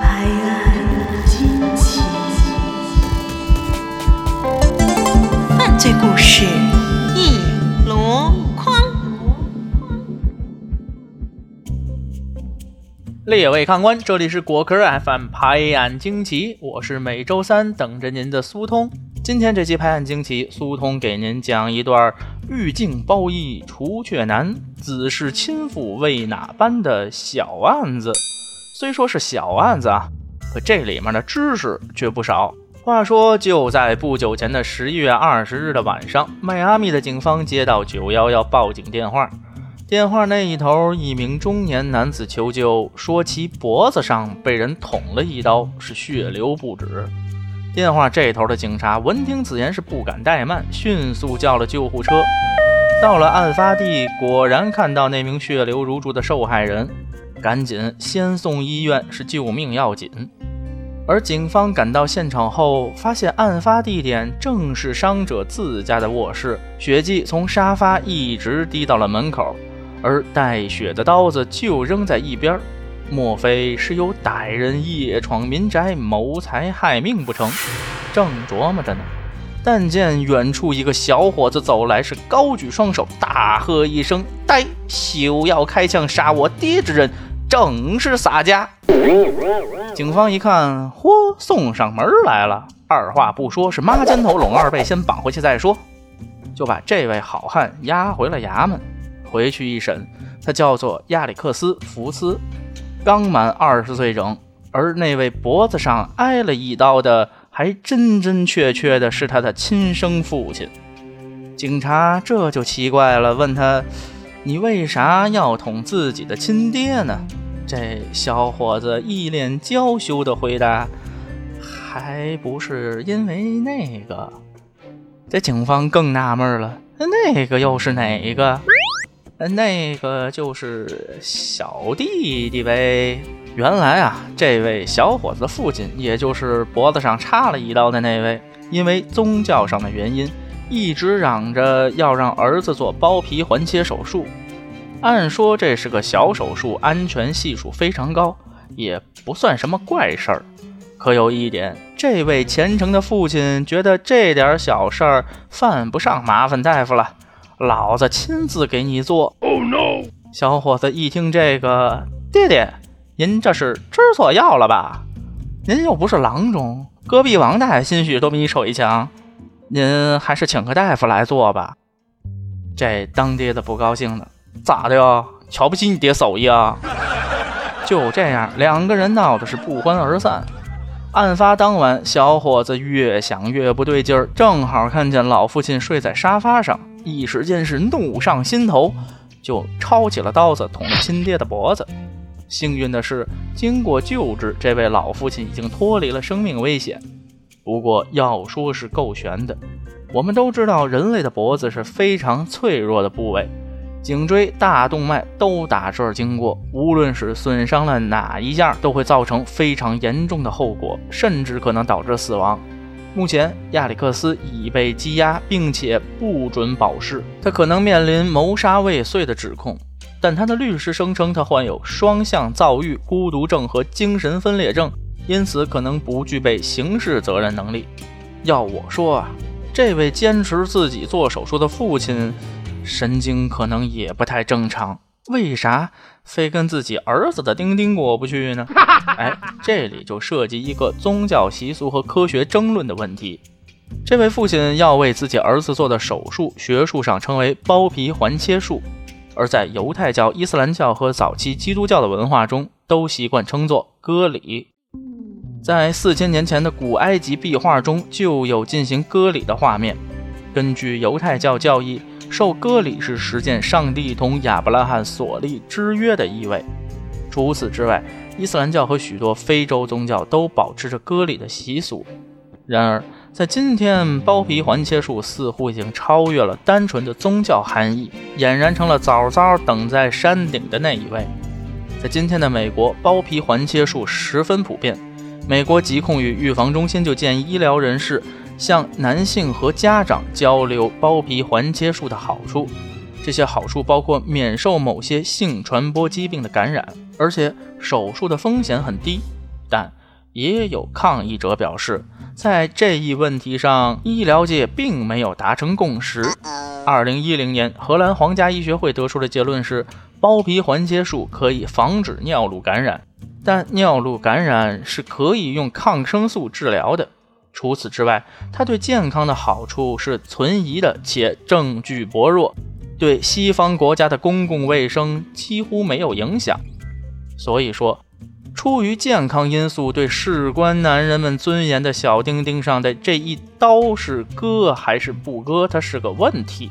拍案惊奇，犯罪故事一箩筐。列位看官，这里是果壳 FM 拍案惊奇，我是每周三等着您的苏通。今天这期拍案惊奇，苏通给您讲一段欲镜包衣除却难，子是亲父为哪般的小案子。虽说是小案子啊，可这里面的知识却不少。话说，就在不久前的十一月二十日的晚上，迈阿密的警方接到九幺幺报警电话。电话那一头，一名中年男子求救，说其脖子上被人捅了一刀，是血流不止。电话这头的警察闻听此言，是不敢怠慢，迅速叫了救护车。到了案发地，果然看到那名血流如注的受害人，赶紧先送医院，是救命要紧。而警方赶到现场后，发现案发地点正是伤者自家的卧室，血迹从沙发一直滴到了门口，而带血的刀子就扔在一边儿。莫非是有歹人夜闯民宅谋财害命不成？正琢磨着呢，但见远处一个小伙子走来，是高举双手，大喝一声：“呆！休要开枪杀我爹之人，正是洒家！”警方一看，嚯，送上门来了。二话不说，是抹肩头拢二背，先绑回去再说，就把这位好汉押回了衙门。回去一审，他叫做亚历克斯·福斯，刚满二十岁整。而那位脖子上挨了一刀的，还真真确确的是他的亲生父亲。警察这就奇怪了，问他：“你为啥要捅自己的亲爹呢？”这小伙子一脸娇羞的回答：“还不是因为那个。”这警方更纳闷了，那个又是哪一个？那个就是小弟弟呗。原来啊，这位小伙子的父亲，也就是脖子上插了一刀的那位，因为宗教上的原因，一直嚷着要让儿子做包皮环切手术。按说这是个小手术，安全系数非常高，也不算什么怪事儿。可有一点，这位虔诚的父亲觉得这点小事儿犯不上麻烦大夫了，老子亲自给你做。Oh no！小伙子一听这个，爹爹，您这是吃错药了吧？您又不是郎中，隔壁王大爷心许都比你手艺强，您还是请个大夫来做吧。这当爹的不高兴了。咋的呀？瞧不起你爹手艺啊？就这样，两个人闹的是不欢而散。案发当晚，小伙子越想越不对劲儿，正好看见老父亲睡在沙发上，一时间是怒上心头，就抄起了刀子捅了亲爹的脖子。幸运的是，经过救治，这位老父亲已经脱离了生命危险。不过要说是够悬的，我们都知道人类的脖子是非常脆弱的部位。颈椎、大动脉都打这儿经过，无论是损伤了哪一样，都会造成非常严重的后果，甚至可能导致死亡。目前，亚历克斯已被羁押，并且不准保释，他可能面临谋杀未遂的指控。但他的律师声称他患有双向躁郁、孤独症和精神分裂症，因此可能不具备刑事责任能力。要我说啊，这位坚持自己做手术的父亲。神经可能也不太正常，为啥非跟自己儿子的丁丁过不去呢？哎，这里就涉及一个宗教习俗和科学争论的问题。这位父亲要为自己儿子做的手术，学术上称为包皮环切术，而在犹太教、伊斯兰教和早期基督教的文化中，都习惯称作割礼。在四千年前的古埃及壁画中就有进行割礼的画面。根据犹太教教义。受割礼是实践上帝同亚伯拉罕所立之约的意味。除此之外，伊斯兰教和许多非洲宗教都保持着割礼的习俗。然而，在今天，包皮环切术似乎已经超越了单纯的宗教含义，俨然成了早早等在山顶的那一位。在今天的美国，包皮环切术十分普遍。美国疾控与预防中心就建议医疗人士。向男性和家长交流包皮环切术的好处，这些好处包括免受某些性传播疾病的感染，而且手术的风险很低。但也有抗议者表示，在这一问题上，医疗界并没有达成共识。二零一零年，荷兰皇家医学会得出的结论是，包皮环切术可以防止尿路感染，但尿路感染是可以用抗生素治疗的。除此之外，它对健康的好处是存疑的，且证据薄弱，对西方国家的公共卫生几乎没有影响。所以说。出于健康因素，对事关男人们尊严的小丁丁上的这一刀是割还是不割，它是个问题。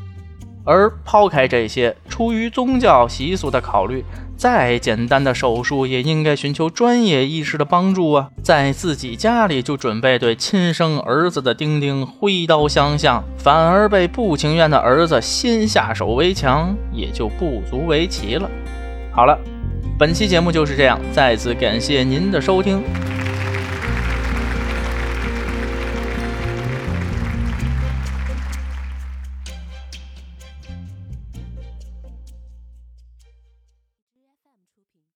而抛开这些，出于宗教习俗的考虑，再简单的手术也应该寻求专业医师的帮助啊！在自己家里就准备对亲生儿子的丁丁挥刀相向，反而被不情愿的儿子先下手为强，也就不足为奇了。好了。本期节目就是这样，再次感谢您的收听。